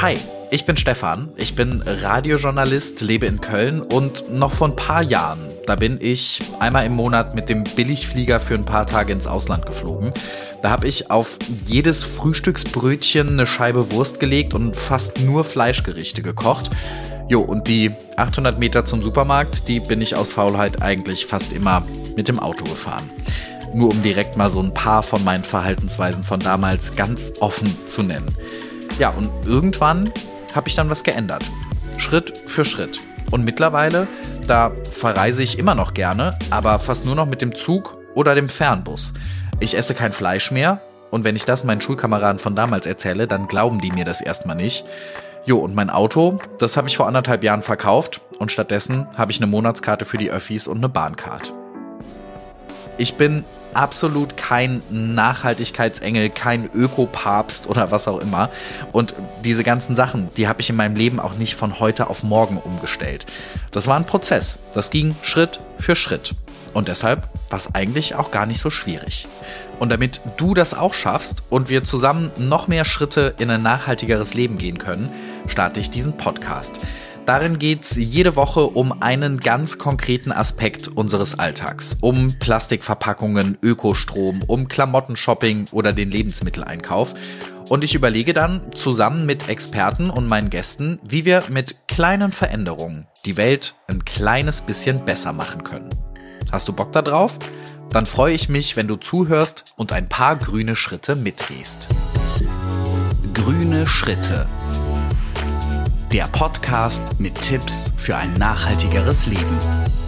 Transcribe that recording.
Hi, ich bin Stefan, ich bin Radiojournalist, lebe in Köln und noch vor ein paar Jahren, da bin ich einmal im Monat mit dem Billigflieger für ein paar Tage ins Ausland geflogen. Da habe ich auf jedes Frühstücksbrötchen eine Scheibe Wurst gelegt und fast nur Fleischgerichte gekocht. Jo, und die 800 Meter zum Supermarkt, die bin ich aus Faulheit eigentlich fast immer mit dem Auto gefahren. Nur um direkt mal so ein paar von meinen Verhaltensweisen von damals ganz offen zu nennen. Ja, und irgendwann habe ich dann was geändert. Schritt für Schritt. Und mittlerweile, da verreise ich immer noch gerne, aber fast nur noch mit dem Zug oder dem Fernbus. Ich esse kein Fleisch mehr und wenn ich das meinen Schulkameraden von damals erzähle, dann glauben die mir das erstmal nicht. Jo, und mein Auto, das habe ich vor anderthalb Jahren verkauft und stattdessen habe ich eine Monatskarte für die Öffis und eine Bahncard. Ich bin absolut kein Nachhaltigkeitsengel, kein Ökopapst oder was auch immer. Und diese ganzen Sachen, die habe ich in meinem Leben auch nicht von heute auf morgen umgestellt. Das war ein Prozess. Das ging Schritt für Schritt. Und deshalb war es eigentlich auch gar nicht so schwierig. Und damit du das auch schaffst und wir zusammen noch mehr Schritte in ein nachhaltigeres Leben gehen können, starte ich diesen Podcast. Darin geht es jede Woche um einen ganz konkreten Aspekt unseres Alltags. Um Plastikverpackungen, Ökostrom, um Klamottenshopping oder den Lebensmitteleinkauf. Und ich überlege dann zusammen mit Experten und meinen Gästen, wie wir mit kleinen Veränderungen die Welt ein kleines bisschen besser machen können. Hast du Bock darauf? Dann freue ich mich, wenn du zuhörst und ein paar grüne Schritte mitgehst. Grüne Schritte der Podcast mit Tipps für ein nachhaltigeres Leben.